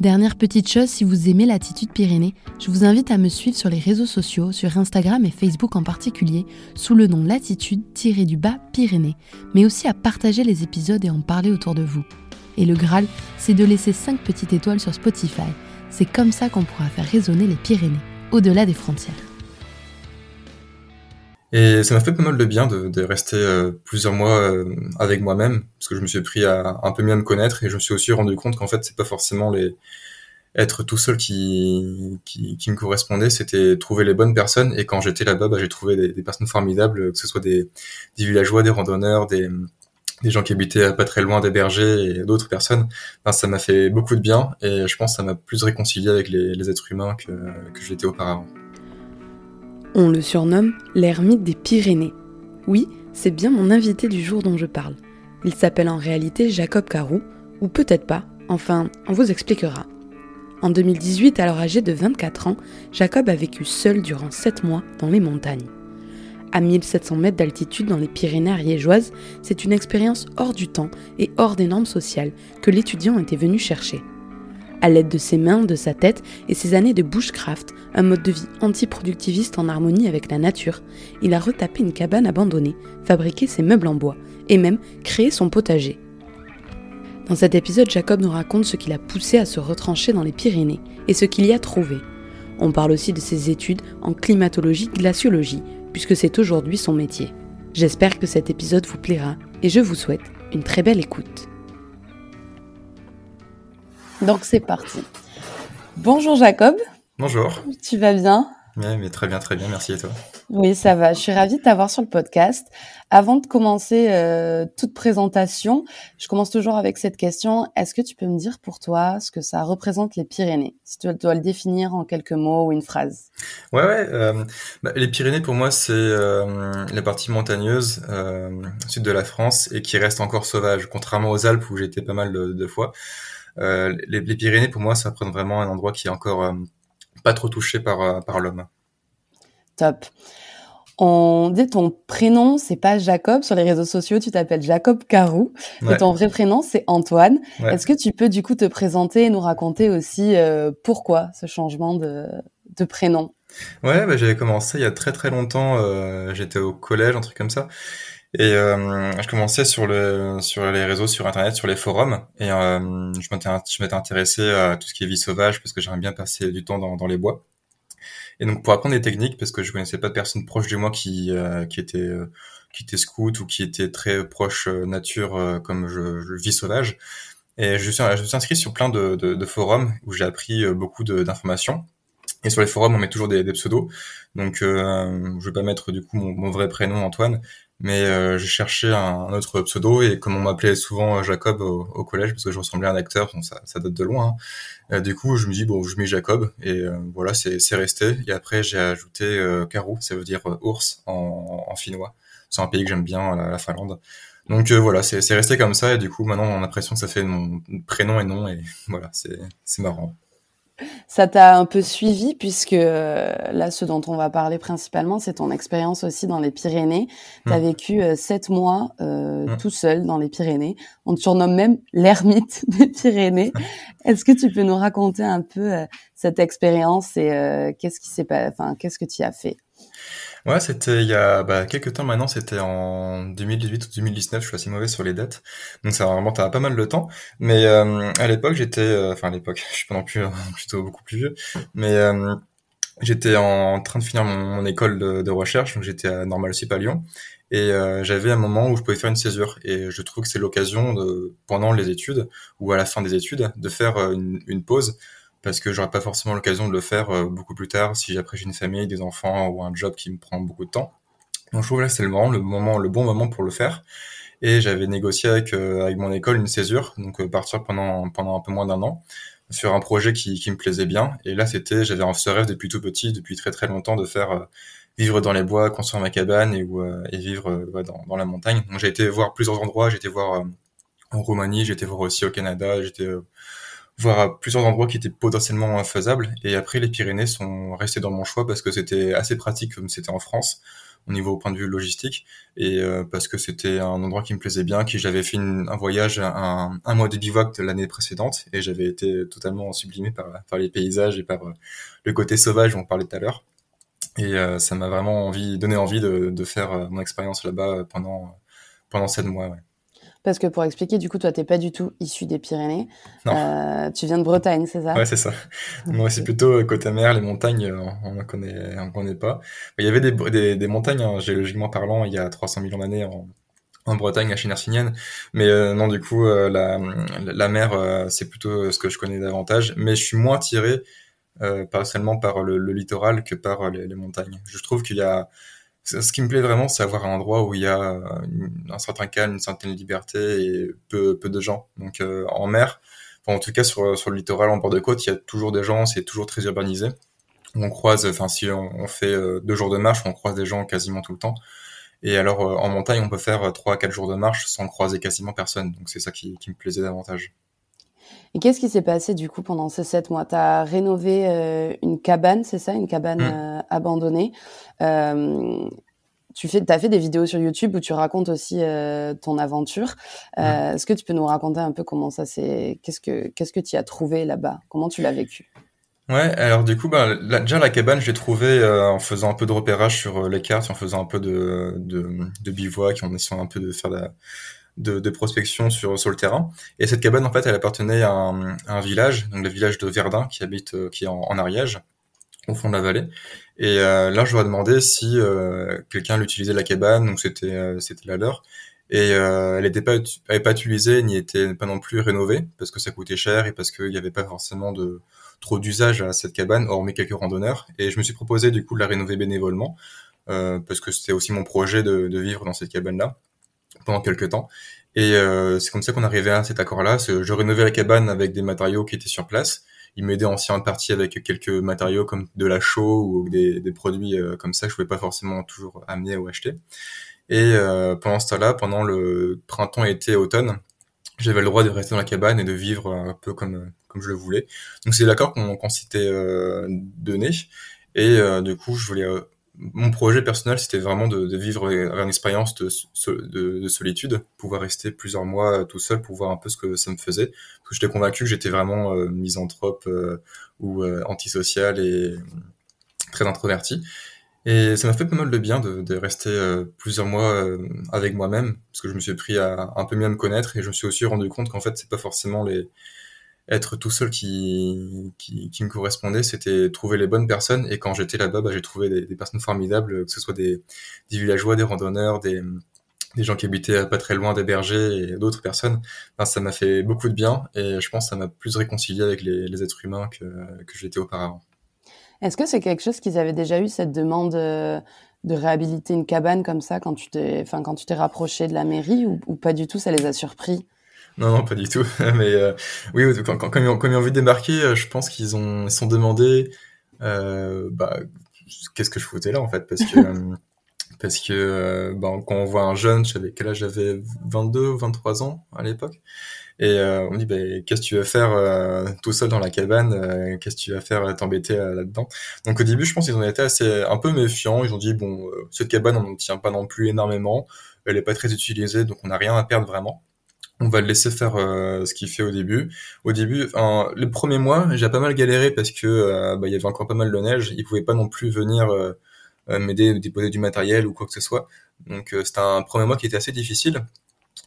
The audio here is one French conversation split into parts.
Dernière petite chose, si vous aimez l'attitude Pyrénées, je vous invite à me suivre sur les réseaux sociaux, sur Instagram et Facebook en particulier, sous le nom Latitude-du-bas Pyrénées, mais aussi à partager les épisodes et en parler autour de vous. Et le Graal, c'est de laisser 5 petites étoiles sur Spotify. C'est comme ça qu'on pourra faire résonner les Pyrénées, au-delà des frontières. Et ça m'a fait pas mal de bien de, de rester euh, plusieurs mois euh, avec moi-même, parce que je me suis pris à un peu mieux me connaître et je me suis aussi rendu compte qu'en fait c'est pas forcément les être tout seul qui, qui, qui me correspondait, c'était trouver les bonnes personnes. Et quand j'étais là-bas, bah, j'ai trouvé des, des, personnes formidables, que ce soit des, des villageois, des randonneurs, des, des gens qui habitaient pas très loin des bergers et d'autres personnes. Enfin, ça m'a fait beaucoup de bien et je pense que ça m'a plus réconcilié avec les, les êtres humains que, que j'étais auparavant. On le surnomme l'ermite des Pyrénées. Oui, c'est bien mon invité du jour dont je parle. Il s'appelle en réalité Jacob Carou, ou peut-être pas, enfin, on vous expliquera. En 2018, alors âgé de 24 ans, Jacob a vécu seul durant 7 mois dans les montagnes. À 1700 mètres d'altitude dans les Pyrénées ariégeoises, c'est une expérience hors du temps et hors des normes sociales que l'étudiant était venu chercher. À l'aide de ses mains, de sa tête et ses années de bushcraft, un mode de vie anti-productiviste en harmonie avec la nature, il a retapé une cabane abandonnée, fabriqué ses meubles en bois et même créé son potager. Dans cet épisode, Jacob nous raconte ce qui l'a poussé à se retrancher dans les Pyrénées et ce qu'il y a trouvé. On parle aussi de ses études en climatologie glaciologie, puisque c'est aujourd'hui son métier. J'espère que cet épisode vous plaira et je vous souhaite une très belle écoute. Donc c'est parti. Bonjour Jacob. Bonjour. Tu vas bien? Oui, mais très bien, très bien, merci et toi? Oui, ça va. Je suis ravie de t'avoir sur le podcast. Avant de commencer euh, toute présentation, je commence toujours avec cette question. Est-ce que tu peux me dire pour toi ce que ça représente les Pyrénées? Si tu dois le définir en quelques mots ou une phrase. Ouais, ouais. Euh, bah, les Pyrénées, pour moi, c'est euh, la partie montagneuse sud de la France et qui reste encore sauvage, contrairement aux Alpes où j'étais pas mal de, de fois. Euh, les, les, Pyrénées, pour moi, ça représente vraiment un endroit qui est encore euh, pas trop touché par, euh, par l'homme. Top. On dit ton prénom, c'est pas Jacob. Sur les réseaux sociaux, tu t'appelles Jacob Carou. Ouais. Et ton vrai prénom, c'est Antoine. Ouais. Est-ce que tu peux du coup te présenter et nous raconter aussi euh, pourquoi ce changement de, de prénom? Ouais, bah, j'avais commencé il y a très très longtemps. Euh, J'étais au collège, un truc comme ça. Et euh, je commençais sur le sur les réseaux, sur internet, sur les forums, et euh, je m'étais je intéressé à tout ce qui est vie sauvage parce que j'aimais bien passer du temps dans, dans les bois. Et donc pour apprendre des techniques, parce que je connaissais pas de personnes proches de moi qui euh, qui étaient euh, qui étaient scouts ou qui étaient très proches euh, nature euh, comme je, je vis sauvage. Et je suis je suis inscrit sur plein de, de, de forums où j'ai appris beaucoup d'informations. Et sur les forums, on met toujours des, des pseudos. Donc, euh, je vais pas mettre du coup mon, mon vrai prénom Antoine, mais euh, j'ai cherché un, un, autre pseudo et comme on m'appelait souvent Jacob au, au, collège parce que je ressemblais à un acteur, bon, ça, ça date de loin. Hein. Euh, du coup, je me dis bon, je mets Jacob et euh, voilà, c'est resté. Et après, j'ai ajouté euh, Karou, ça veut dire euh, ours en, en finnois. C'est un pays que j'aime bien, la, la, Finlande. Donc euh, voilà, c'est resté comme ça et du coup maintenant on a l'impression que ça fait mon prénom et nom et voilà, c'est marrant. Ça t'a un peu suivi puisque euh, là, ce dont on va parler principalement, c'est ton expérience aussi dans les Pyrénées. Tu as mmh. vécu euh, sept mois euh, mmh. tout seul dans les Pyrénées. On te surnomme même l'ermite des Pyrénées. Est-ce que tu peux nous raconter un peu cette expérience et qu'est-ce qui s'est pas, enfin, qu'est-ce que tu as fait? Ouais, c'était il y a bah, quelques temps maintenant, c'était en 2018 ou 2019, je suis assez mauvais sur les dates, donc ça remonte à pas mal de temps. Mais euh, à l'époque, j'étais, euh, enfin à l'époque, je suis pas non plus euh, plutôt beaucoup plus vieux, mais j'étais en train de finir mon, école de, recherche, donc j'étais à Normal Sup à Lyon, et j'avais un moment où je pouvais faire une césure, et je trouve que c'est l'occasion pendant les études ou à la fin des études, de faire une, une pause parce que j'aurais pas forcément l'occasion de le faire euh, beaucoup plus tard si j'ai une famille, des enfants ou un job qui me prend beaucoup de temps. Donc je trouve là c'est le moment, le moment, le bon moment pour le faire. Et j'avais négocié avec euh, avec mon école une césure, donc euh, partir pendant pendant un peu moins d'un an sur un projet qui, qui me plaisait bien. Et là c'était, j'avais ce rêve depuis tout petit, depuis très très longtemps, de faire vivre dans les bois, construire ma cabane et, et vivre dans, dans la montagne. Donc j'ai été voir plusieurs endroits, j'ai été voir en Roumanie, j'ai été voir aussi au Canada, j'étais voir plusieurs endroits qui étaient potentiellement faisables. Et après, les Pyrénées sont restés dans mon choix parce que c'était assez pratique comme c'était en France au niveau au point de vue logistique et euh, parce que c'était un endroit qui me plaisait bien, qui j'avais fait un voyage, un, un, mois de bivouac de l'année précédente et j'avais été totalement sublimé par, par les paysages et par euh, le côté sauvage dont on parlait tout à l'heure. Et euh, ça m'a vraiment envie, donné envie de, de faire mon expérience là-bas pendant pendant sept mois. Ouais. Parce que pour expliquer, du coup, toi, t'es pas du tout issu des Pyrénées. Euh, tu viens de Bretagne, c'est ça? Ouais, c'est ça. Moi, c'est plutôt euh, côté mer, les montagnes, euh, on ne connaît, on connaît pas. Il y avait des, des, des montagnes, hein, géologiquement parlant, il y a 300 millions d'années en, en Bretagne, à Chinersignienne. Mais euh, non, du coup, euh, la, la mer, c'est plutôt ce que je connais davantage. Mais je suis moins attiré, pas seulement par le, le, littoral que par les, les montagnes. Je trouve qu'il y a ce qui me plaît vraiment, c'est avoir un endroit où il y a euh, un certain calme, une certaine liberté et peu, peu de gens. Donc euh, en mer, en tout cas sur, sur le littoral, en bord de côte, il y a toujours des gens, c'est toujours très urbanisé. On croise, enfin si on, fait euh, deux jours de marche, on croise des gens quasiment tout le temps. Et alors en montagne, on peut faire trois à quatre jours de marche sans croiser quasiment personne. Donc c'est ça qui, qui me plaisait davantage. Et qu'est-ce qui s'est passé du coup pendant ces sept mois? Tu as rénové euh, une cabane, c'est ça? Une cabane mmh. euh, abandonnée. Euh, tu fais, as fait des vidéos sur YouTube où tu racontes aussi ton aventure. Mmh. Est-ce que tu peux nous raconter un peu comment ça s'est, qu'est-ce que qu'est-ce que tu as trouvé là-bas? Comment tu l'as vécu? Ouais, alors du coup, bah, déjà la cabane, je l'ai trouvée en faisant un peu de repérage sur les cartes, en faisant un peu de, de, de bivouac, en essayant un peu de faire la, de, de, prospection sur, sur le terrain. Et cette cabane, en fait, elle appartenait à un, un village, donc le village de Verdun, qui habite, euh, qui est en, en, Ariège, au fond de la vallée. Et euh, là, je leur ai demandé si euh, quelqu'un l'utilisait la cabane, donc c'était euh, c'était la leur. Et elle n'était pas, elle pas utilisée, ni était pas non plus rénovée, parce que ça coûtait cher et parce qu'il n'y avait pas forcément de trop d'usage à cette cabane, hormis quelques randonneurs. Et je me suis proposé du coup de la rénover bénévolement, parce que c'était aussi mon projet de, de vivre dans cette cabane-là pendant quelques temps. Et euh, c'est comme ça qu'on arrivait à cet accord-là. Je rénovais la cabane avec des matériaux qui étaient sur place. Il m'aidait en de partie avec quelques matériaux comme de la chaux ou des, produits euh, comme ça que je pouvais pas forcément toujours amener ou acheter. Et euh, pendant ce temps-là, pendant le printemps, été, automne, j'avais le droit de rester dans la cabane et de vivre un peu comme comme je le voulais. Donc c'est l'accord qu'on s'était donné. Et du coup, je voulais mon projet personnel, c'était vraiment de, de, vivre une expérience de, de, de, solitude, pouvoir rester plusieurs mois tout seul pour voir un peu ce que ça me faisait. Parce j'étais convaincu que j'étais vraiment euh, misanthrope euh, ou euh, antisocial et très introverti. Et ça m'a fait pas mal de bien de, rester euh, plusieurs mois avec moi-même, parce que je me suis pris à un peu mieux me connaître et je me suis aussi rendu compte qu'en fait, c'est pas forcément les être tout seul qui, qui, me correspondait, c'était trouver les bonnes personnes. Et quand j'étais là-bas, bah, j'ai trouvé des, personnes formidables, que ce soit des, des villageois, des randonneurs, des, des gens qui habitaient pas très loin des bergers et d'autres personnes. Ça m'a fait beaucoup de bien et je pense que ça m'a plus réconcilié avec les, êtres humains que, que j'étais auparavant. Est-ce que c'est quelque chose qu'ils avaient déjà eu, cette demande euh, de réhabiliter une cabane comme ça quand tu t'es, enfin, quand tu t'es rapproché de la mairie ou pas du tout, ça les a surpris? Non, non, pas du tout. Mais euh, oui, quand, quand, quand, ils ont, quand, ils ont, envie de débarquer, euh, je pense qu'ils ont, ils sont demandé, euh, bah, qu'est-ce que je foutais là en fait, parce que parce que ben, quand on voit un jeune, je savais quel âge j'avais? 22 ou 23 ans à l'époque, et euh, on me dit, bah, qu'est-ce que tu vas faire euh, tout seul dans la cabane euh, Qu'est-ce que tu vas faire t'embêter là-dedans? Donc au début, je pense qu'ils ont été assez un peu méfiants. Ils ont dit, bon, cette cabane, on n'en tient pas non plus énormément. Elle est pas très utilisée, donc on n'a rien à perdre vraiment. On va le laisser faire ce qu'il fait au début. Au début, enfin, les premiers mois, j'ai pas mal galéré parce que bah, il y avait encore pas mal de neige. Il pouvait pas non plus venir m'aider, déposer du matériel ou quoi que ce soit. Donc c'était un premier mois qui était assez difficile.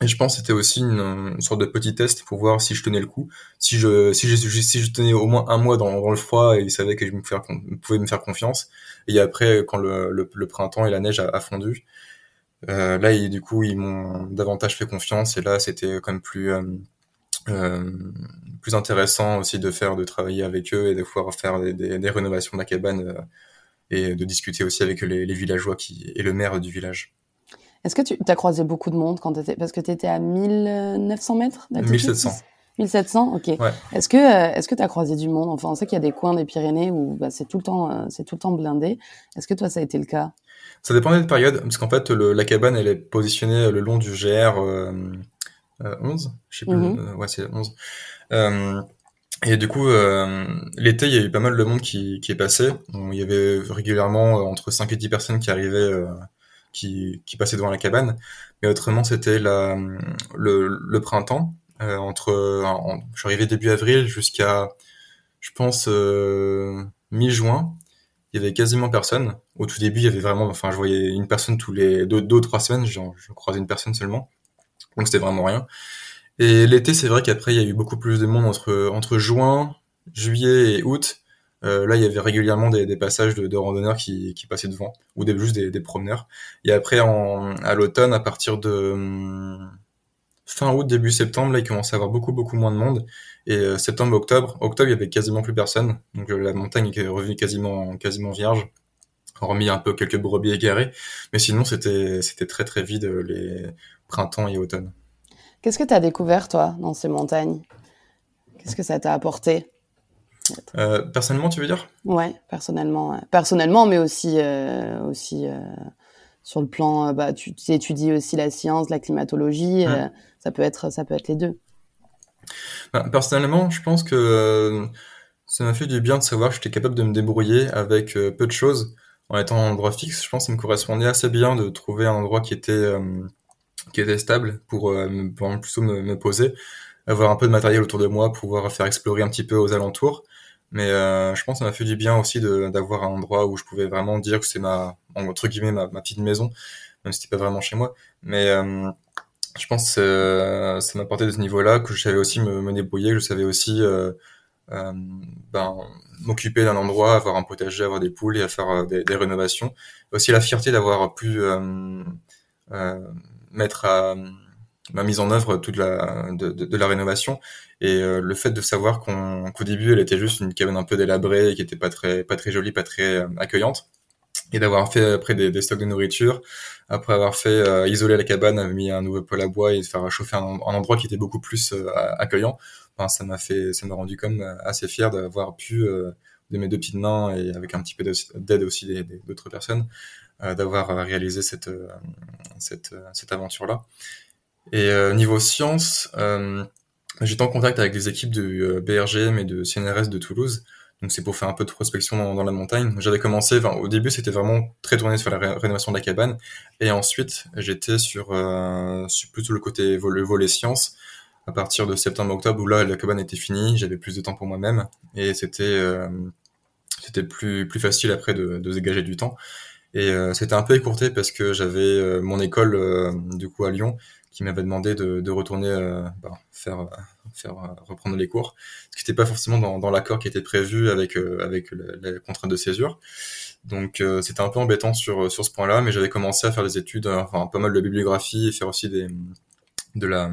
Et je pense que c'était aussi une, sorte de petit test pour voir si je tenais le coup. Si je, si je, tenais au moins un mois dans, le froid et ils savaient que je pouvais me faire confiance. Et après, quand le, printemps et la neige a, fondu, euh, là, ils, du coup, ils m'ont davantage fait confiance. Et là, c'était quand même plus, euh, euh, plus intéressant aussi de faire, de travailler avec eux et de pouvoir faire des, des, des rénovations de la cabane et de discuter aussi avec les, les villageois qui, et le maire du village. Est-ce que tu as croisé beaucoup de monde quand tu étais parce que tu étais à 1900 mètres d'altitude? 1700. 1700, ok. Ouais. Est-ce que euh, est-ce que tu as croisé du monde? Enfin, on sait qu'il y a des coins des Pyrénées où bah, c'est tout le temps euh, c'est tout le temps blindé. Est-ce que toi ça a été le cas? Ça dépendait de période parce qu'en fait le, la cabane elle est positionnée le long du GR euh, 11, euh, je sais plus. Mm-hmm. ouais, c'est 11. et du coup, l'été, il y a eu pas mal de monde qui, qui est passé. il y avait régulièrement entre 5 et 10 personnes qui arrivaient qui, qui passait devant la cabane. Mais autrement, c'était le printemps. Euh, entre, suis arrivé début avril jusqu'à, je pense, euh, mi-juin. Il y avait quasiment personne. Au tout début, il y avait vraiment, enfin, je voyais une personne tous les deux, deux ou trois semaines. Genre, je croisais une personne seulement. Donc, c'était vraiment rien. Et l'été, c'est vrai qu'après, il y a eu beaucoup plus de monde entre, entre juin, juillet et août. Euh, là, il y avait régulièrement des, des passages de, de, randonneurs qui, qui, passaient devant, ou des, juste des, des promeneurs. Et après, en, à l'automne, à partir de hum, fin août, début septembre, là, il commençait à avoir beaucoup, beaucoup moins de monde. Et euh, septembre, octobre, octobre, il y avait quasiment plus personne. Donc euh, la montagne est revenue quasiment, quasiment vierge, hormis un peu quelques brebis égarées. Mais sinon, c'était, c'était très, très vide les printemps et automne. Qu'est-ce que tu as découvert, toi, dans ces montagnes? Qu'est-ce que ça t'a apporté? Euh, personnellement, tu veux dire? Ouais, personnellement, personnellement, mais aussi euh, aussi euh, sur le plan, bah, tu, étudies aussi la science, la climatologie, ça peut être ça peut être les deux. Bah, personnellement, je pense que ça m'a fait du bien de savoir que j'étais capable de me débrouiller avec peu de choses en étant en endroit fixe. Je pense que ça me correspondait assez bien de trouver un endroit qui était qui était stable pour, plutôt me, poser avoir un peu de matériel autour de moi, pouvoir faire explorer un petit peu aux alentours. Mais euh, je pense que ça m'a fait du bien aussi d'avoir un endroit où je pouvais vraiment dire que c'est ma, entre guillemets, ma, ma, petite maison, même si c'était pas vraiment chez moi. Mais euh, je pense que ça m'a apporté de ce niveau-là, que je savais aussi me, me débrouiller, que je savais aussi euh, euh ben, m'occuper d'un endroit, avoir un potager, avoir des poules et à faire euh, des, des rénovations. Aussi la fierté d'avoir pu euh, mettre à ma mise en œuvre toute la de, de, de la rénovation et euh, le fait de savoir qu'on qu'au début elle était juste une cabane un peu délabrée qui était pas très pas très jolie pas très euh, accueillante et d'avoir fait après des, des, stocks de nourriture. Après avoir fait euh, isoler la cabane avoir mis un nouveau poêle à bois et faire chauffer un, un endroit qui était beaucoup plus accueillant. Enfin, ça m'a fait ça m'a rendu comme assez fier d'avoir pu de mes deux petites mains et avec un petit peu d'aide aussi d'autres personnes d'avoir réalisé cette cette, cette aventure là et euh, niveau science, euh, j'étais en contact avec des équipes euh, BRGM et de CNRS de Toulouse. Donc c'est pour faire un peu de prospection dans, la montagne. J'avais commencé, au début c'était vraiment très tourné sur la rénovation de la cabane, et ensuite j'étais sur, euh, sur plutôt le côté le volet science à partir de septembre-octobre où là la cabane était finie, j'avais plus de temps pour moi-même et c'était euh, c'était plus plus facile après de, dégager du temps. Et euh, c'était un peu écourté parce que j'avais mon école du coup à Lyon qui m'avait demandé de, de retourner euh, bah, faire euh, faire euh, reprendre les cours, ce qui n'était pas forcément dans, dans l'accord qui était prévu avec avec les contraintes de césure. Donc c'était un peu embêtant sur sur ce point-là, mais j'avais commencé à faire des études, enfin pas mal de bibliographie et faire aussi des de la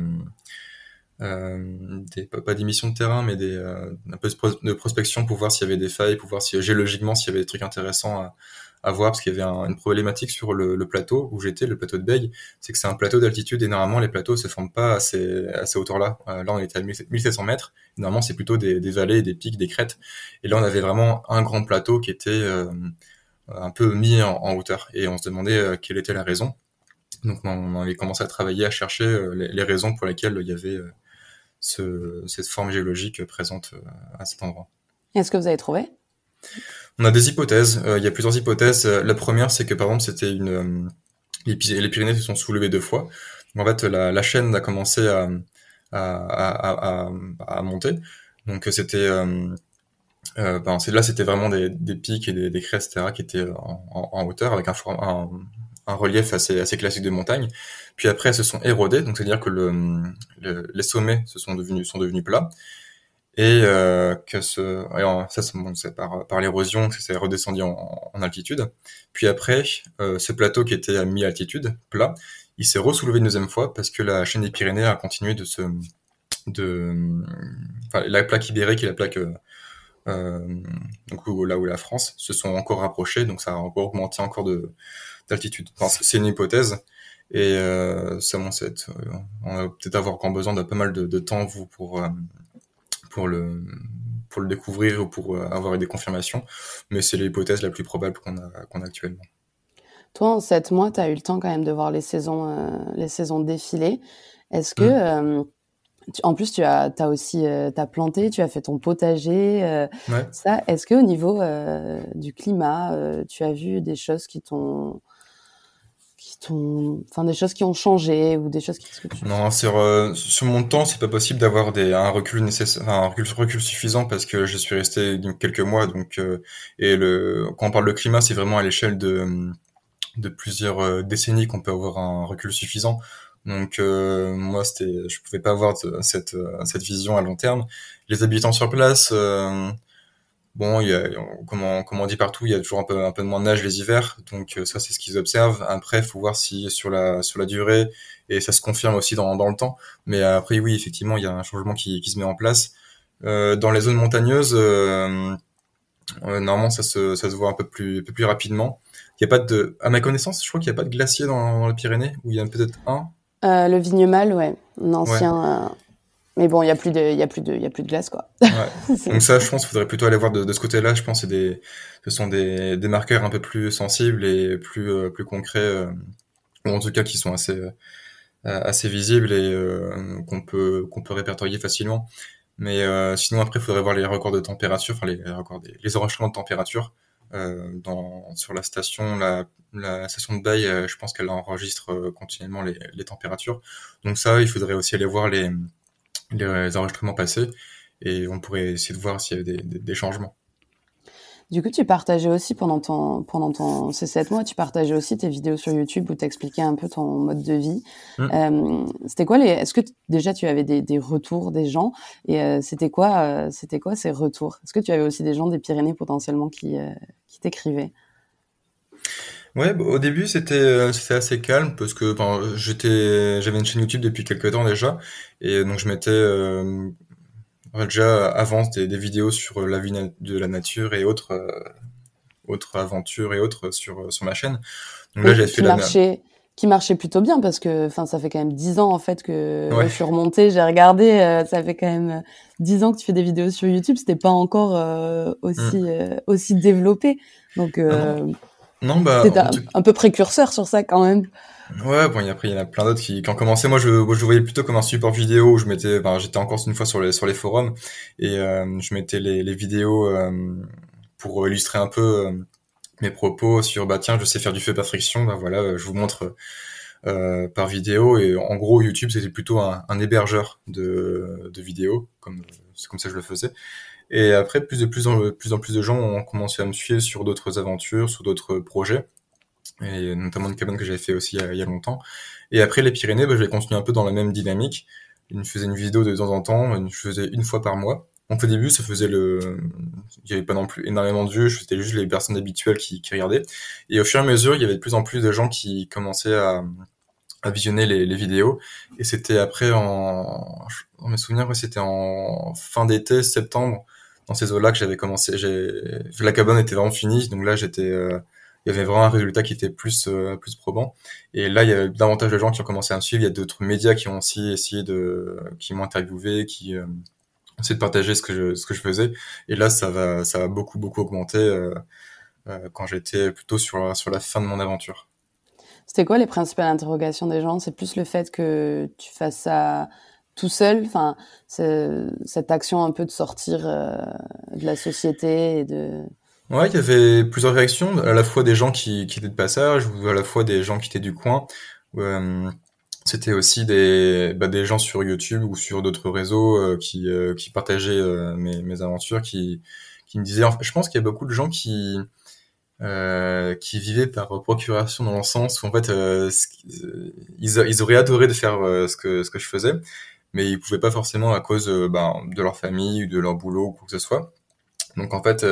euh, des, pas d'émissions de terrain, mais des, un peu de prospection pour voir s'il y avait des failles, pour voir si géologiquement s'il y avait des trucs intéressants à, à voir parce qu'il y avait une problématique sur le, plateau où j'étais, le plateau de Bègue, c'est que c'est un plateau d'altitude et normalement les plateaux se forment pas à ces, à ces hauteurs-là. Euh, là on était à 1700 mètres, normalement c'est plutôt des, vallées, des pics, des crêtes. Et là on avait vraiment un grand plateau qui était euh, un peu mis en, hauteur. Et on se demandait quelle était la raison. Donc on avait commencé à travailler, à chercher les, raisons pour lesquelles il y avait ce, cette forme géologique présente à cet endroit. Est-ce que vous avez trouvé? On a des hypothèses. il y a plusieurs hypothèses. La première, c'est que par exemple, c'était une les, Pyrénées se sont soulevées deux fois. En fait, la, chaîne a commencé à, monter. Donc c'était euh, euh, ben, là c'était vraiment des, pics et des, des crêtes etc qui étaient en, hauteur avec un, relief assez, classique de montagne. Puis après elles se sont érodées, donc c'est à dire que le, les sommets se sont devenus plats et euh, que ce ça c'est par, par l'érosion que c'est redescendu en, altitude. Puis après euh, ce plateau qui était à mi-altitude plat, il s'est ressoulevé une deuxième fois parce que la chaîne des Pyrénées a continué de se de enfin, la plaque ibérique et la plaque euh, donc là où la France se sont encore rapprochées. Donc ça a encore augmenté encore de d'altitude. Enfin, c'est une hypothèse. Et euh, ça bon, euh, on va peut-être avoir encore besoin de pas mal de, de temps vous pour pour le pour le découvrir ou pour avoir des confirmations mais c'est l'hypothèse la plus probable qu'on a qu'on a actuellement toi, en sept mois, tu as eu le temps quand même de voir les saisons, euh, les saisons défiler. Est-ce que, mmh. euh, en plus, tu as, as aussi euh, as planté, tu as fait ton potager. Ouais. Ça, est-ce que au niveau du climat, tu as vu des choses qui t'ont enfin des choses qui ont changé ou des choses qui non sur sur mon temps c'est pas possible d'avoir des un recul nécessaire un recul, recul, suffisant parce que je suis resté quelques mois donc et le quand on parle de climat c'est vraiment à l'échelle de de plusieurs euh, décennies qu'on peut avoir un recul suffisant. Donc euh, moi, c'était, je pouvais pas avoir cette euh, cette vision à long terme. Les habitants sur place, bon, il y a, comme on, comme on dit partout, il y a toujours un peu un peu moins de neige les hivers. Donc ça, c'est ce qu'ils observent. Après, faut voir si sur la sur la durée et ça se confirme aussi dans dans le temps. Mais après, oui, effectivement, il y a un changement qui qui se met en place. dans les zones montagneuses, normalement, ça se ça se voit un peu plus un peu plus rapidement. Il y a pas de, à ma connaissance, je crois qu'il n'y a pas de glacier dans, dans les Pyrénées, ou il y en a peut-être un. Euh, le Vignemal, ouais, un ancien. Euh, mais bon, il y a plus de, il y a plus de, il y a plus de glace, quoi. Ouais. Donc ça, je pense, qu'il faudrait plutôt aller voir de, de ce côté-là. Je pense que des, ce sont des, des marqueurs un peu plus sensibles et plus, euh, plus concrets, euh, ou en tout cas qui sont assez, assez visibles et qu'on peut, qu'on peut répertorier facilement. Mais sinon, après, il faudrait voir les records de température, enfin les, les records, des, les enregistrements de température euh, dans, sur la station, la, la station de euh, je pense qu'elle enregistre euh, continuellement les, les, températures. Donc ça, il faudrait aussi aller voir les, les enregistrements passés et on pourrait essayer de voir s'il y avait des, des, des changements. Du coup, tu partageais aussi pendant ton, pendant ton, ces sept mois, tu partageais aussi tes vidéos sur YouTube où tu expliquais un peu ton mode de vie. Mmh. Euh, c'était quoi les, est-ce que déjà tu avais des, des retours des gens et euh, c'était quoi, euh, c'était quoi ces retours? Est-ce que tu avais aussi des gens des Pyrénées potentiellement qui, qui t'écrivaient? Ouais, bah, au début c'était euh, c'était assez calme parce que j'étais j'avais une chaîne YouTube depuis quelques temps déjà et donc je m'étais déjà avance des, des, vidéos sur la vie de la nature et autres euh, autres aventures et autres sur sur ma chaîne. Donc là, j'ai fait la marchait, qui marchait plutôt bien parce que enfin ça fait quand même dix ans en fait que je suis remontée, j'ai regardé, euh, ça fait quand même dix ans que tu fais des vidéos sur YouTube, c'était pas encore euh, aussi mm. euh, aussi développé. Donc ah non, bah un, un, peu précurseur sur ça quand même. Ouais, bon, après il y en a plein d'autres qui, ont commencé. Moi, je, je voyais plutôt comme un support vidéo où je mettais, ben, j'étais encore une fois sur les sur les forums et euh, je mettais les, les vidéos euh, pour illustrer un peu euh, mes propos sur bah tiens, je sais faire du feu par friction. Bah voilà, je vous montre euh, par vidéo et en gros YouTube c'était plutôt un, un, hébergeur de, de vidéos comme c'est comme ça que je le faisais. Et après, plus de plus en plus en plus de gens ont commencé à me suivre sur d'autres aventures, sur d'autres projets et notamment une cabane que j'avais fait aussi il y, a, longtemps. Et après les Pyrénées, bah, je vais continuer un peu dans la même dynamique. Je faisais une vidéo de temps en temps, je faisais une fois par mois. Donc au début, ça faisait le, il y avait pas non plus énormément de vues, c'était juste les personnes habituelles qui, regardaient. Et au fur et à mesure, il y avait de plus en plus de gens qui commençaient à, visionner les, vidéos. Et c'était après en, en mes souvenirs, c'était en fin d'été, septembre, dans ces eaux-là que j'avais commencé. La cabane était vraiment finie, donc là j'étais euh, il y avait vraiment un résultat qui était plus euh, plus probant. Et là, il y a davantage de gens qui ont commencé à me suivre. Il y a d'autres médias qui ont aussi essayé de, qui m'ont interviewé, qui euh, ont essayé de partager ce que je ce que je faisais. Et là, ça va ça va beaucoup beaucoup augmenter. Euh, quand j'étais plutôt sur sur la fin de mon aventure. C'était quoi les principales interrogations des gens? C'est plus le fait que tu fasses ça tout seul, enfin cette action un peu de sortir de la société et de Ouais, il y avait plusieurs réactions, à la fois des gens qui, qui étaient de passage, ou à la fois des gens qui étaient du coin. Euh, c'était aussi des, bah, des gens sur YouTube ou sur d'autres réseaux euh, qui, euh, qui partageaient euh, mes, aventures, qui, qui me disaient... je pense qu'il y a beaucoup de gens qui, qui vivaient par procuration dans le sens où fait ils, ils auraient adoré de faire ce que ce que je faisais mais ils pouvaient pas forcément à cause bah, de leur famille ou de leur boulot ou quoi que ce soit donc en fait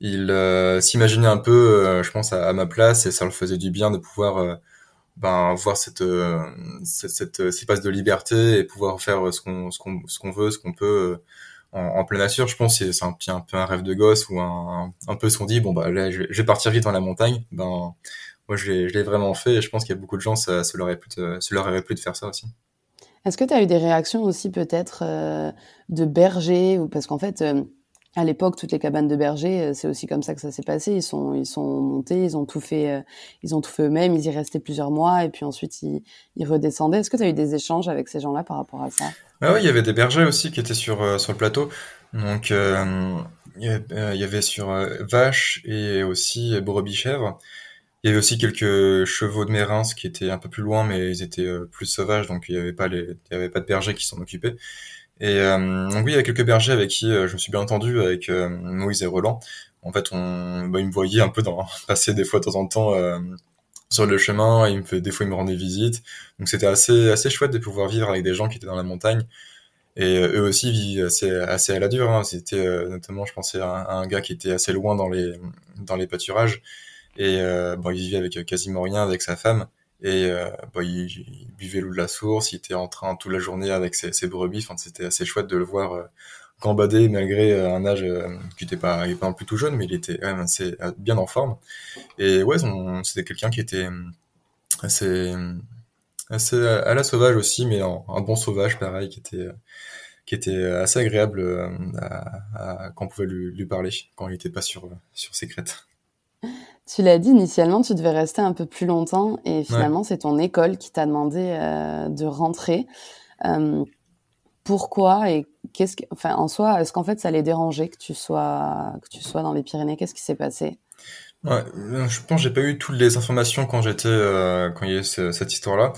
il euh, s'imaginait un peu, euh, je pense, à, ma place et ça leur faisait du bien de pouvoir euh, ben, voir cette, cette, cette espace de liberté et pouvoir faire ce qu'on ce qu'on ce qu'on veut, ce qu'on peut en, en, pleine nature. Je pense que c'est un, un peu un rêve de gosse ou un, un peu qu'on dit. Bon bah là, je, vais partir vite dans la montagne. Ben moi, je l'ai vraiment fait et je pense qu'il y a beaucoup de gens, ça, ça leur aurait plu de, ça leur aurait plu de faire ça aussi. Est-ce que tu as eu des réactions aussi peut-être de bergers ou parce qu'en fait à l'époque, toutes les cabanes de bergers, euh, c'est aussi comme ça que ça s'est passé. Ils sont, ils sont montés, ils ont tout fait, euh, ils ont tout fait eux-mêmes. Ils y restaient plusieurs mois et puis ensuite ils, redescendaient. Est-ce que tu as eu des échanges avec ces gens-là par rapport à ça? Ah Oui, il y avait des bergers aussi qui étaient sur euh, sur le plateau. Donc il y avait sur vaches et aussi brebis chèvres. Il y avait aussi quelques chevaux de Mérins qui étaient un peu plus loin, mais ils étaient plus sauvages, donc il n'y avait pas avait pas de bergers qui s'en occupaient. Et euh, donc oui, il y a quelques bergers avec qui euh, je me suis bien entendu, avec euh, Moïse et Roland. En fait, on, bah, ils me voyaient un peu dans, passer des fois de temps en temps sur le chemin. Il me des fois, ils me rendaient visite. Donc c'était assez, assez chouette de pouvoir vivre avec des gens qui étaient dans la montagne. Et eux aussi vivent assez, assez à la dure. Hein. C'était notamment, je pensais à un, gars qui était assez loin dans les, dans les pâturages. Et bon, il vivait avec quasiment rien avec sa femme. Et euh, bah, il, buvait l'eau de la source, il était en train toute la journée avec ses, brebis. Enfin, c'était assez chouette de le voir euh, gambader malgré euh, un âge euh, qui était pas, pas plus tout jeune, mais il était quand même assez bien en forme. Et ouais, c'était quelqu'un qui était assez, assez à la sauvage aussi, mais un bon sauvage pareil, qui était qui était assez agréable à, à, quand on pouvait lui, lui, parler quand il était pas sur sur ses crêtes. Tu l'as dit, initialement, tu devais rester un peu plus longtemps et finalement, c'est ton école qui t'a demandé euh, de rentrer. Euh, pourquoi et qu'est-ce que, enfin, en soi, est-ce qu'en fait, ça les dérangeait que tu sois, que tu sois dans les Pyrénées? Qu'est-ce qui s'est passé? Ouais, euh, Je pense que j'ai pas eu toutes les informations quand j'étais, euh, quand il y a eu cette histoire-là.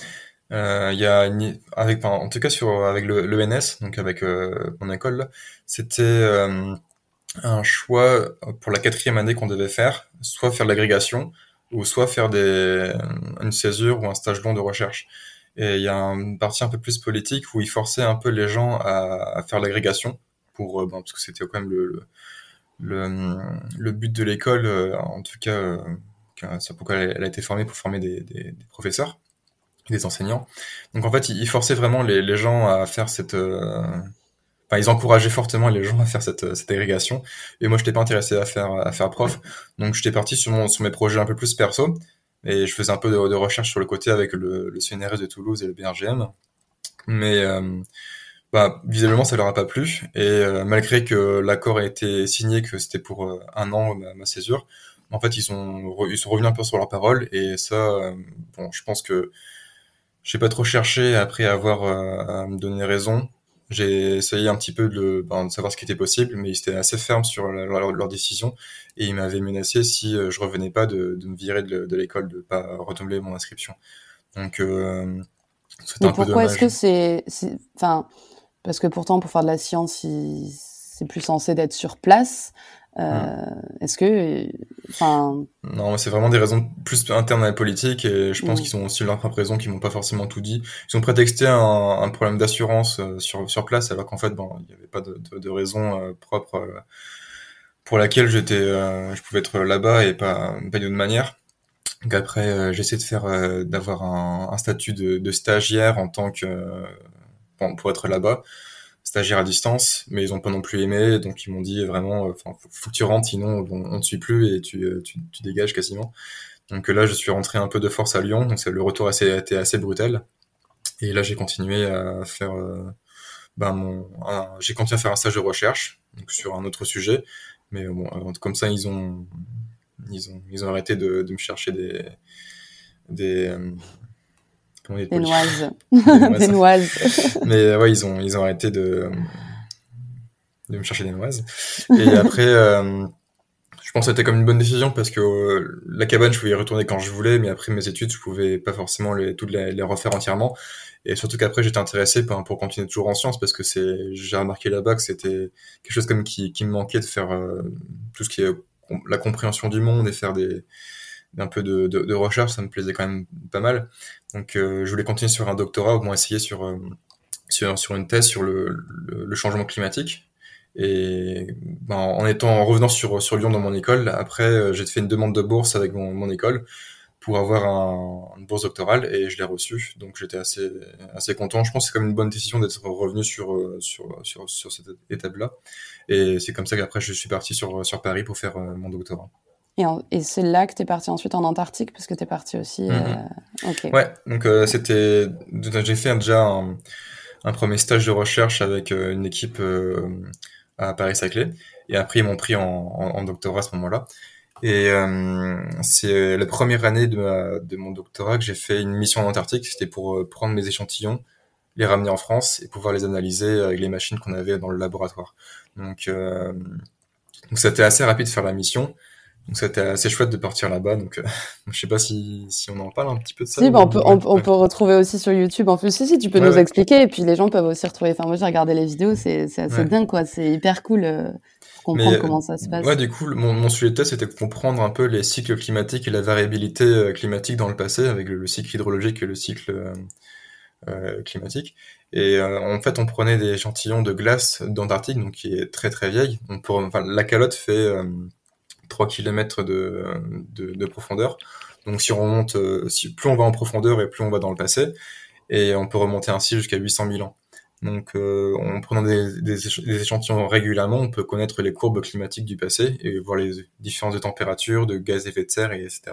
Il y a une, avec, en tout cas sur avec le l'ENS, donc avec mon école, c'était un choix pour la quatrième année qu'on devait faire, soit faire l'agrégation, ou soit faire des, une césure ou un stage long de recherche. Et il y a une partie un peu plus politique où il forçait un peu les gens à, à faire l'agrégation, pour, euh, bon, parce que c'était quand même le, le, le but de l'école, euh, en tout cas, euh, c'est pourquoi elle a été formée pour former des, des, des professeurs, des enseignants. Donc en fait, il forçait vraiment les, les gens à faire cette ils encourageaient fortement les gens à faire cette, cette agrégation. Et moi, je n'étais pas intéressé à faire, à faire prof. Donc, j'étais parti sur, mes projets un peu plus perso. Et je faisais un peu de, de recherche sur le côté avec le, le, CNRS de Toulouse et le BRGM. Mais euh, bah, visiblement, ça leur a pas plu. Et euh, malgré que l'accord a été signé, que c'était pour euh, un an ma, césure, en fait, ils, ont, ils sont revenus un peu sur leur parole. Et ça, bon, je pense que j'ai pas trop cherché après avoir à me raison j'ai essayé un petit peu de, ben, de, savoir ce qui était possible, mais ils étaient assez fermes sur leur, leur décision et ils m'avaient menacé si euh, je revenais pas de, de me virer de, l'école, de pas retomber mon inscription. Donc, euh, c'était un peu Pourquoi est-ce que c'est, enfin, parce que pourtant pour faire de la science, c'est plus censé d'être sur place. Euh, Est-ce que, enfin, non, c'est vraiment des raisons plus internes à la politique et je pense mm. qu'ils ont aussi leur propre raison, qu'ils m'ont pas forcément tout dit. Ils ont prétexté un, un problème d'assurance euh, sur sur place, alors qu'en fait, bon, il n'y avait pas de, de, de raison euh, propre euh, pour laquelle j'étais, je pouvais être là-bas et pas pas d'une autre manière. Donc après, j'essaie de faire, d'avoir un, un, statut de, de, stagiaire en tant que, pour être là-bas stagiaire à distance, mais ils ont pas non plus aimé, donc ils m'ont dit vraiment, euh, enfin, faut, que tu rentres, sinon on, on te suit plus et tu, euh, tu, tu, dégages quasiment. Donc là, je suis rentré un peu de force à Lyon, donc le retour assez, été assez brutal. Et là, j'ai continué à faire, euh, ben mon, j'ai continué à faire un stage de recherche, donc sur un autre sujet, mais bon, comme ça, ils ont, ils ont ils ont arrêté de, de me chercher des des des, des noises. des noises. Mais ouais, ils ont ils ont arrêté de de me chercher des noises. Et après, euh, je pense que c'était comme une bonne décision parce que euh, la cabane, je pouvais y retourner quand je voulais, mais après mes études, je pouvais pas forcément les, toutes les, refaire entièrement. Et surtout qu'après, j'étais intéressé pour, pour, continuer toujours en sciences parce que c'est, j'ai remarqué là-bas que c'était quelque chose comme qui, qui me manquait de faire euh, tout ce qui est la compréhension du monde et faire des un peu de, de, de, recherche, ça me plaisait quand même pas mal. Donc, je voulais continuer sur un doctorat, au moins essayer sur sur, sur une thèse sur le, le, le changement climatique et ben, en étant en revenant sur sur Lyon dans mon école, après euh, j'ai fait une demande de bourse avec mon, mon école pour avoir un, une bourse doctorale et je l'ai reçue. Donc j'étais assez assez content. Je pense que c'est comme une bonne décision d'être revenu sur euh, sur sur, sur cette étape-là. Et c'est comme ça qu'après je suis parti sur sur Paris pour faire euh, mon doctorat. Et, et c'est là que tu es parti ensuite en Antarctique parce que tu es parti aussi. Mm Ouais, donc euh, c'était j'ai fait déjà un, un, premier stage de recherche avec une équipe à Paris-Saclay. Et après, ils m'ont pris en, en, doctorat à ce moment-là. Et euh, c'est la première année de, de mon doctorat que j'ai fait une mission en Antarctique. C'était pour euh, prendre mes échantillons, les ramener en France et pouvoir les analyser avec les machines qu'on avait dans le laboratoire. Donc, euh, donc c'était assez rapide de faire la mission. Donc c'était assez chouette de partir là-bas. Donc euh, je sais pas si, si on en parle un petit peu de ça. Si, bah, on, peut, on, peut retrouver aussi sur YouTube. En plus, si, si, tu peux nous expliquer. Et puis les gens peuvent aussi retrouver. Enfin, moi j'ai regardé les vidéos, c'est assez dingue quoi. C'est hyper cool. Euh, comprendre comment ça se passe. Ouais, du coup, mon, mon sujet de thèse, c'était comprendre un peu les cycles climatiques et la variabilité euh, climatique dans le passé, avec le, cycle hydrologique et le cycle euh, euh climatique. Et en fait, on prenait des échantillons de glace d'Antarctique, donc qui est très très vieille. On peut, enfin, la calotte fait 3 km de, de, de, profondeur. Donc si on remonte, euh, plus on va en profondeur et plus on va dans le passé, et on peut remonter ainsi jusqu'à 800 000 ans. Donc euh, en prenant des, échantillons régulièrement, on peut connaître les courbes climatiques du passé et voir les différences de température, de gaz à effet de serre, et etc.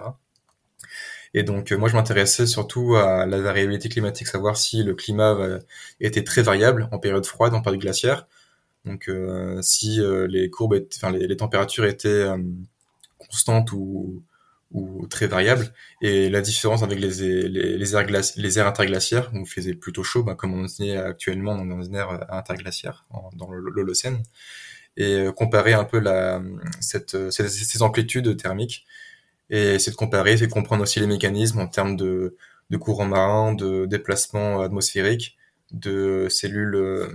Et donc euh, moi je m'intéressais surtout à la variabilité climatique, savoir si le climat était très variable en période froide, en période glaciaire, donc, euh, si euh, les courbes, enfin les, températures étaient euh, constantes ou, très variables, et la différence avec les, les, aires, interglaciaires, où il faisait plutôt chaud, bah, comme on est actuellement dans une aire interglaciaire, dans l'Holocène, et comparer un peu ces amplitudes thermiques, et c'est de comparer, c'est comprendre aussi les mécanismes en termes de, de courants marins, de déplacement atmosphérique, de cellules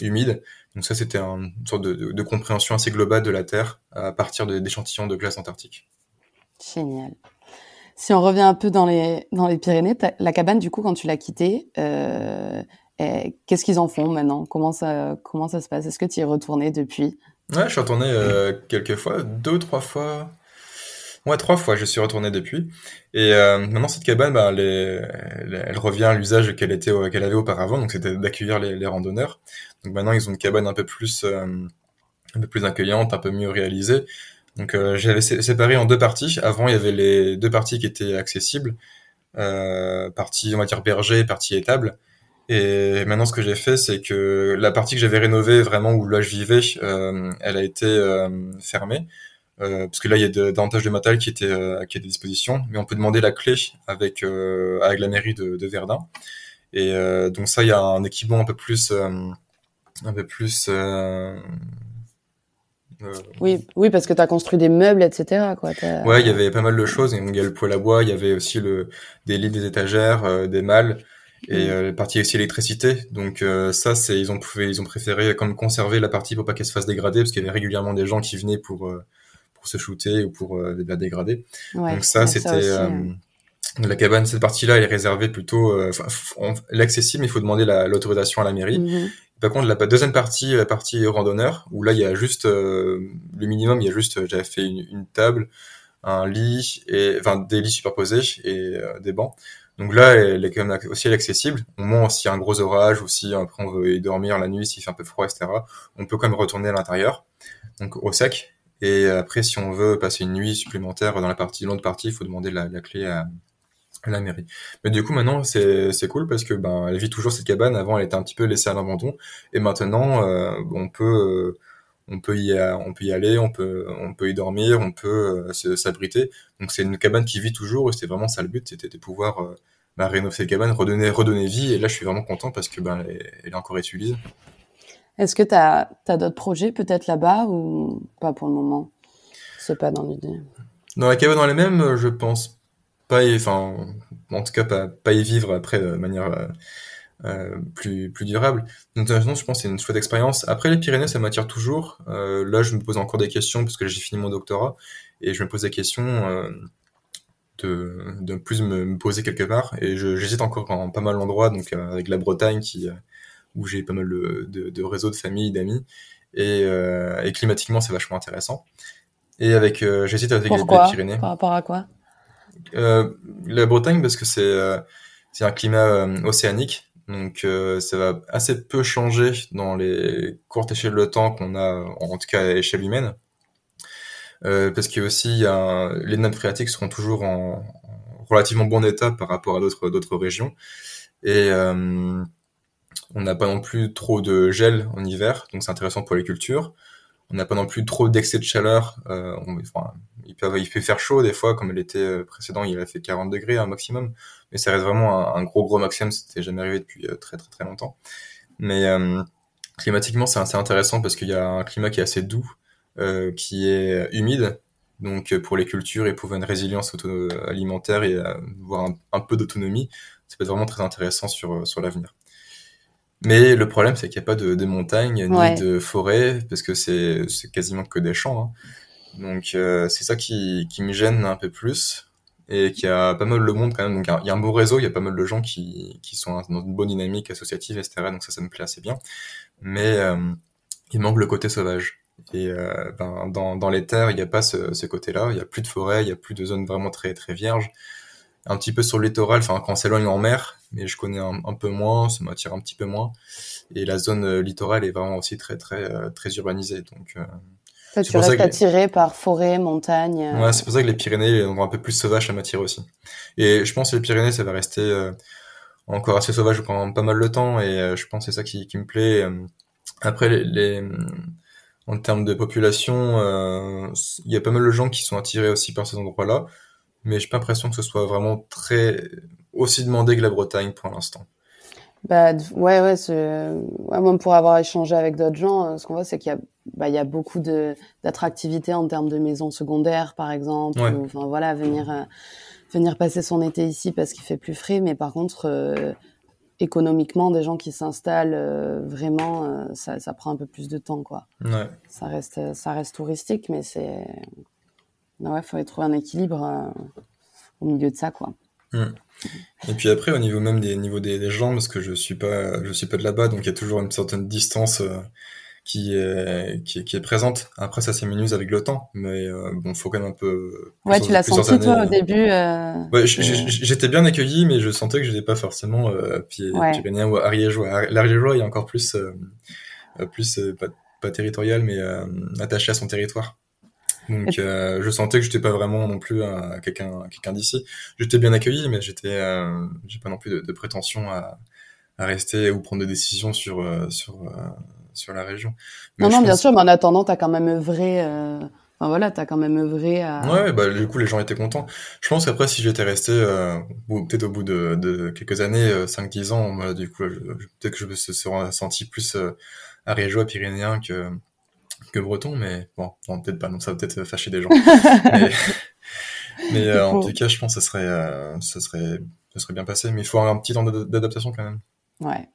humides, donc ça, c'était une sorte de, compréhension assez globale de la Terre à partir d'échantillons de glace antarctique. Génial. Si on revient un peu dans les, dans les Pyrénées, la cabane, du coup, quand tu l'as quittée, euh, qu'est-ce qu'ils en font maintenant? Comment ça, comment ça se passe? Est-ce que tu y es retourné depuis? Ouais, je suis retourné euh, quelques fois, deux ou trois fois. Ouais, trois fois, je suis retourné depuis. Et euh, maintenant, cette cabane, bah, elle, revient à l'usage qu'elle était, qu'elle avait auparavant, donc c'était d'accueillir les, randonneurs. Donc maintenant, ils ont une cabane un peu plus, euh, un peu plus accueillante, un peu mieux réalisée. Donc euh, j'avais séparé en deux parties. Avant, il y avait les deux parties qui étaient accessibles, euh, partie on va dire berger, partie étable. Et maintenant, ce que j'ai fait, c'est que la partie que j'avais rénovée vraiment où là je vivais, euh, elle a été euh, fermée. Euh, parce que là il y a davantage de matériel qui était qui est à disposition, mais on peut demander la clé avec avec la mairie de, de Verdun. Et donc ça il y a un équipement un peu plus un peu plus. Euh, euh, oui, oui, parce que tu as construit des meubles, etc. Quoi. Ouais, il y avait pas mal de choses. Il y a le poêle à bois, il y avait aussi le, des lits, des étagères, euh, des malles et mm. la partie aussi électricité. Donc ça, c'est ils ont ils ont préféré comme conserver la partie pour pas qu'elle se fasse dégrader parce qu'il y avait régulièrement des gens qui venaient pour pour se shooter ou pour la dégrader. Donc ça, c'était la cabane, cette partie-là, elle est réservée plutôt, l'accessible, mais il faut demander l'autorisation à la mairie. Mm-hmm. Par contre, la deuxième partie, la partie randonneur, où là, il y a juste euh, le minimum, il y a juste, j'avais fait une, table, un lit, et enfin des lits superposés et euh, des bancs. Donc là, elle est quand même aussi accessible. Au moins, s'il y a un gros orage ou si après on veut y dormir la nuit, s'il fait un peu froid, etc., on peut quand même retourner à l'intérieur, donc au sec. Et après, si on veut passer une nuit supplémentaire dans la partie, l'autre partie, il faut demander la, clé à, la mairie. Mais du coup, maintenant, c'est, c'est cool parce que ben, elle vit toujours cette cabane. Avant, elle était un petit peu laissée à l'abandon. Et maintenant, euh, on peut, euh, on peut y, on peut y aller, on peut, on peut y dormir, on peut s'abriter. Donc c'est une cabane qui vit toujours et c'est vraiment ça le but, c'était de pouvoir bah, rénover cette cabane, redonner, redonner vie. Et là, je suis vraiment content parce que ben, elle, est encore utilisée. Est-ce que tu as, d'autres projets peut-être là-bas ou pas pour le moment? C'est pas dans l'idée. Dans la cabane dans les mêmes, je pense pas, en cas pas, y vivre après de manière euh, euh plus, plus durable. Donc, je pense que c'est une chouette expérience. Après, les Pyrénées, ça m'attire toujours. Euh, là, je me pose encore des questions parce que j'ai fini mon doctorat et je me pose des questions euh, de, plus me, poser quelque part. Et j'hésite encore en pas mal d'endroits, donc euh, avec la Bretagne qui, où j'ai pas mal de, de, de réseaux de famille, d'amis. Et, et climatiquement, c'est vachement intéressant. Et avec, euh, j'hésite avec les Pyrénées. Par rapport à quoi? Euh, La Bretagne, parce que c'est euh, c'est un climat euh, océanique, donc euh, ça va assez peu changer dans les courtes échelles de temps qu'on a, en tout cas à échelle humaine. parce qu'il y a aussi les nappes phréatiques seront toujours en, relativement bon état par rapport à d'autres d'autres régions. Et on n'a pas non plus trop de gel en hiver, donc c'est intéressant pour les cultures on n'a pas non plus trop d'excès de chaleur. Euh, il, peut, faire chaud des fois, comme l'été euh, précédent, il a fait 40 degrés un maximum, mais ça reste vraiment un, gros gros maximum. C'était jamais arrivé depuis euh, très très très longtemps. Mais euh, climatiquement, c'est assez intéressant parce qu'il y a un climat qui est assez doux, euh, qui est humide. Donc pour les cultures et pour une résilience alimentaire et un, un peu d'autonomie, ça peut être vraiment très intéressant sur sur l'avenir. Mais le problème, c'est qu'il n'y a pas de, de montagne ni de forêt, parce que c'est quasiment que des champs. Hein. Donc euh, c'est ça qui, qui me gêne un peu plus, et qu'il y a pas mal de monde quand même. Donc il y a un beau réseau, il y a pas mal de gens qui, qui sont dans une bonne dynamique associative, etc. Donc ça, ça me plaît assez bien. Mais euh, il manque le côté sauvage. Et euh, ben, dans, dans les terres, il n'y a pas ce, ce côté-là. Il n'y a plus de forêt, il n'y a plus de zones vraiment très très vierges un petit peu sur le littoral, enfin quand on s'éloigne en mer, mais je connais un, peu moins, ça m'attire un petit peu moins. Et la zone euh, littorale est vraiment aussi très très euh, très urbanisée, donc. Euh, tu restes attiré par forêt, montagne. Ouais, c'est pour ça que les Pyrénées sont un peu plus sauvages, ça m'attire aussi. Et je pense que les Pyrénées, ça va rester encore assez sauvage pendant pas mal de temps, et je pense que c'est ça qui, qui me plaît. Après, les, les en termes de population, il y a pas mal de gens qui sont attirés aussi par ces endroits-là mais j'ai pas l'impression que ce soit vraiment très aussi demandé que la Bretagne pour l'instant. Bah ouais ouais, ouais moi pour avoir échangé avec d'autres gens, euh, ce qu'on voit c'est qu'il y a bah, il y a beaucoup de d'attractivité en termes de maisons secondaires par exemple, ou, enfin voilà venir euh, venir passer son été ici parce qu'il fait plus frais, mais par contre euh, économiquement des gens qui s'installent vraiment ça, ça prend un peu plus de temps quoi. Ouais. Ça reste ça reste touristique mais c'est ouais, il faudrait trouver un équilibre euh, au milieu de ça, quoi. Hmm. Et puis après, au niveau même des niveaux des, gens, parce que je suis pas, je suis pas de là-bas, donc il y a toujours une certaine distance euh, qui est, qui est, qui est présente. Après, ça s'éminuse avec le temps, mais euh, bon, faut quand même un peu. Ouais, tu l'as senti toi au début. Ouais, j'étais bien accueilli, mais je sentais que je n'étais pas forcément euh, pied, ouais. ou ariégeois. L'ariégeois est encore plus, plus pas, pas, territorial, mais attaché à son territoire. Donc euh, je sentais que j'étais pas vraiment non plus euh, quelqu'un quelqu'un d'ici. J'étais bien accueilli, mais j'étais euh, j'ai pas non plus de, de prétention à, à, rester ou prendre des décisions sur euh, sur euh, sur la région. non non bien sûr, mais en attendant t'as quand même œuvré. Enfin voilà, t'as quand même œuvré à. Ouais, bah du coup les gens étaient contents. Je pense qu'après si j'étais resté, peut-être au bout de, de quelques années, 5-10 ans, moi, du coup peut-être que je me serais senti plus ariégeois, pyrénéen que que breton, mais bon, peut-être pas, donc ça va peut-être fâcher des gens. mais, euh, en tout cas, je pense que ça serait, euh, ça serait, ça serait bien passé, mais il faut un petit temps d'adaptation quand même. Ouais.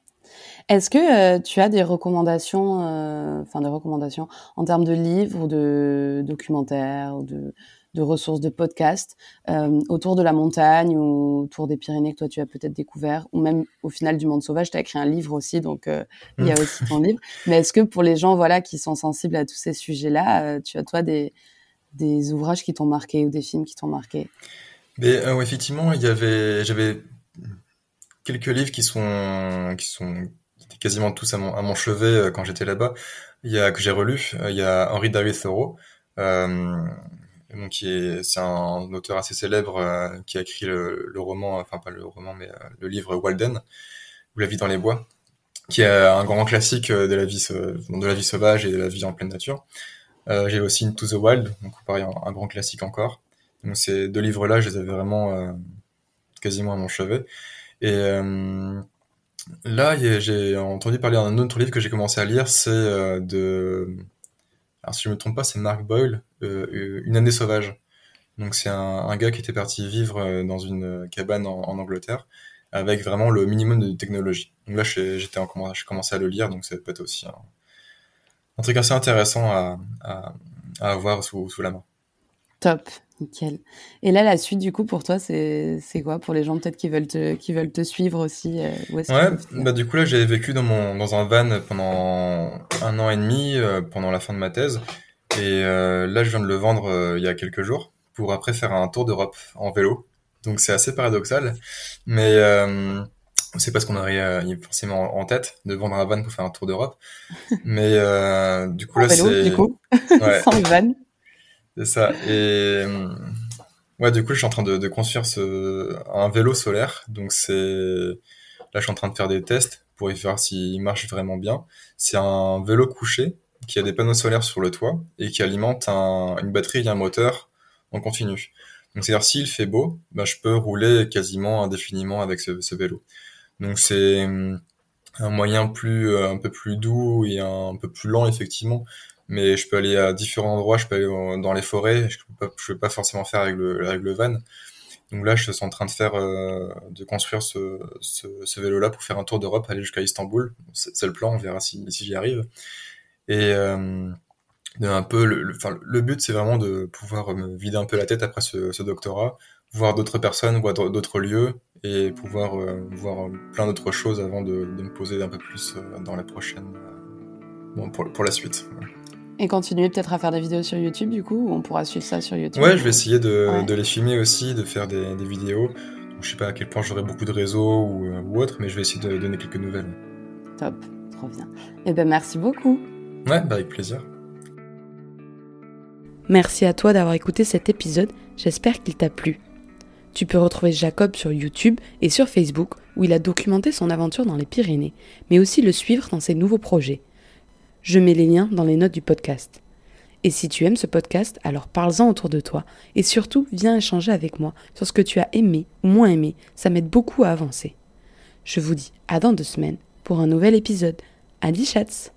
Est-ce que euh, tu as des recommandations, enfin des recommandations en termes de livres ou de documentaires ou de de ressources de podcasts euh, autour de la montagne ou autour des Pyrénées que toi tu as peut-être découvert ou même au final du monde sauvage? Tu as écrit un livre aussi donc euh, il y a mm. aussi ton livre. Mais est-ce que pour les gens voilà qui sont sensibles à tous ces sujets-là euh, tu as toi des des ouvrages qui t'ont marqué ou des films qui t'ont marqué? Mais effectivement il y avait j'avais quelques livres qui sont qui sont quasiment tous à mon, à mon chevet quand j'étais là-bas il y a que j'ai relu il y a Henri David Thoreau donc c'est un auteur assez célèbre euh, qui a écrit le, roman, enfin pas le roman, mais euh, le livre Walden, ou La vie dans les bois. qui est un grand classique de la vie, de la vie sauvage et de la vie en pleine nature. j'ai aussi Into the Wild, donc pareil, un, grand classique encore. Donc ces deux livres-là, je les avais vraiment quasiment à mon chevet. Et là, j'ai entendu parler d'un autre livre que j'ai commencé à lire, c'est de... Alors si je me trompe pas, c'est Mark Boyle, Une année sauvage. Donc c'est un, gars qui était parti vivre euh, dans une cabane en, Angleterre avec vraiment le minimum de technologie. Donc là, j'ai commencé à le lire, donc ça peut être aussi un, truc assez intéressant à, avoir sous, la main. Top, nickel. Et là, la suite, du coup, pour toi, c'est quoi? Pour les gens peut-être qui veulent te, qui veulent te suivre aussi euh, Ouais, bah du coup, là, j'ai vécu dans, mon, dans un van pendant un an et demi, euh, pendant la fin de ma thèse. Et là, je viens de le vendre il y a quelques jours pour après faire un tour d'Europe en vélo. Donc c'est assez paradoxal, mais euh, c'est parce qu'on aurait euh, forcément en tête de vendre un van pour faire un tour d'Europe. Mais euh, du coup là c'est du coup? Sans van? C'est ça. Et ouais, du coup je suis en train de, de construire ce un vélo solaire. Donc c'est là je suis en train de faire des tests pour y faire s'il marche vraiment bien. C'est un vélo couché qui a des panneaux solaires sur le toit et qui alimente un, une batterie et un moteur on continue. Donc c'est-à-dire s'il fait beau, bah, je peux rouler quasiment indéfiniment avec ce, vélo. Donc c'est hum, un moyen plus euh, un peu plus doux et un, peu plus lent effectivement, mais je peux aller à différents endroits, je peux aller dans les forêts, je peux pas, peux pas forcément faire avec le, avec van. Donc là, je suis en train de faire, euh, de construire ce, vélo-là pour faire un tour d'Europe, aller jusqu'à Istanbul. C'est le plan, on verra si, j'y arrive. Et, euh, un peu le, but c'est vraiment de pouvoir me vider un peu la tête après ce, doctorat voir d'autres personnes voir d'autres lieux et pouvoir euh, voir plein d'autres choses avant de, me poser un peu plus dans la prochaine pour la suite et continuer peut-être à faire des vidéos sur YouTube du coup ou on pourra suivre ça sur YouTube. Ouais je vais essayer de, de les filmer aussi de faire des, des vidéos. Donc, je sais pas à quel point j'aurai beaucoup de réseaux ou, ou autre mais je vais essayer de donner quelques nouvelles. Top trop bien. Et eh ben merci beaucoup. Ouais bah avec plaisir. Merci à toi d'avoir écouté cet épisode, j'espère qu'il t'a plu. Tu peux retrouver Jacob sur YouTube et sur Facebook où il a documenté son aventure dans les Pyrénées, mais aussi le suivre dans ses nouveaux projets. Je mets les liens dans les notes du podcast. Et si tu aimes ce podcast, alors parle-en autour de toi et surtout viens échanger avec moi sur ce que tu as aimé ou moins aimé, ça m'aide beaucoup à avancer. Je vous dis à dans deux semaines pour un nouvel épisode. Adi chats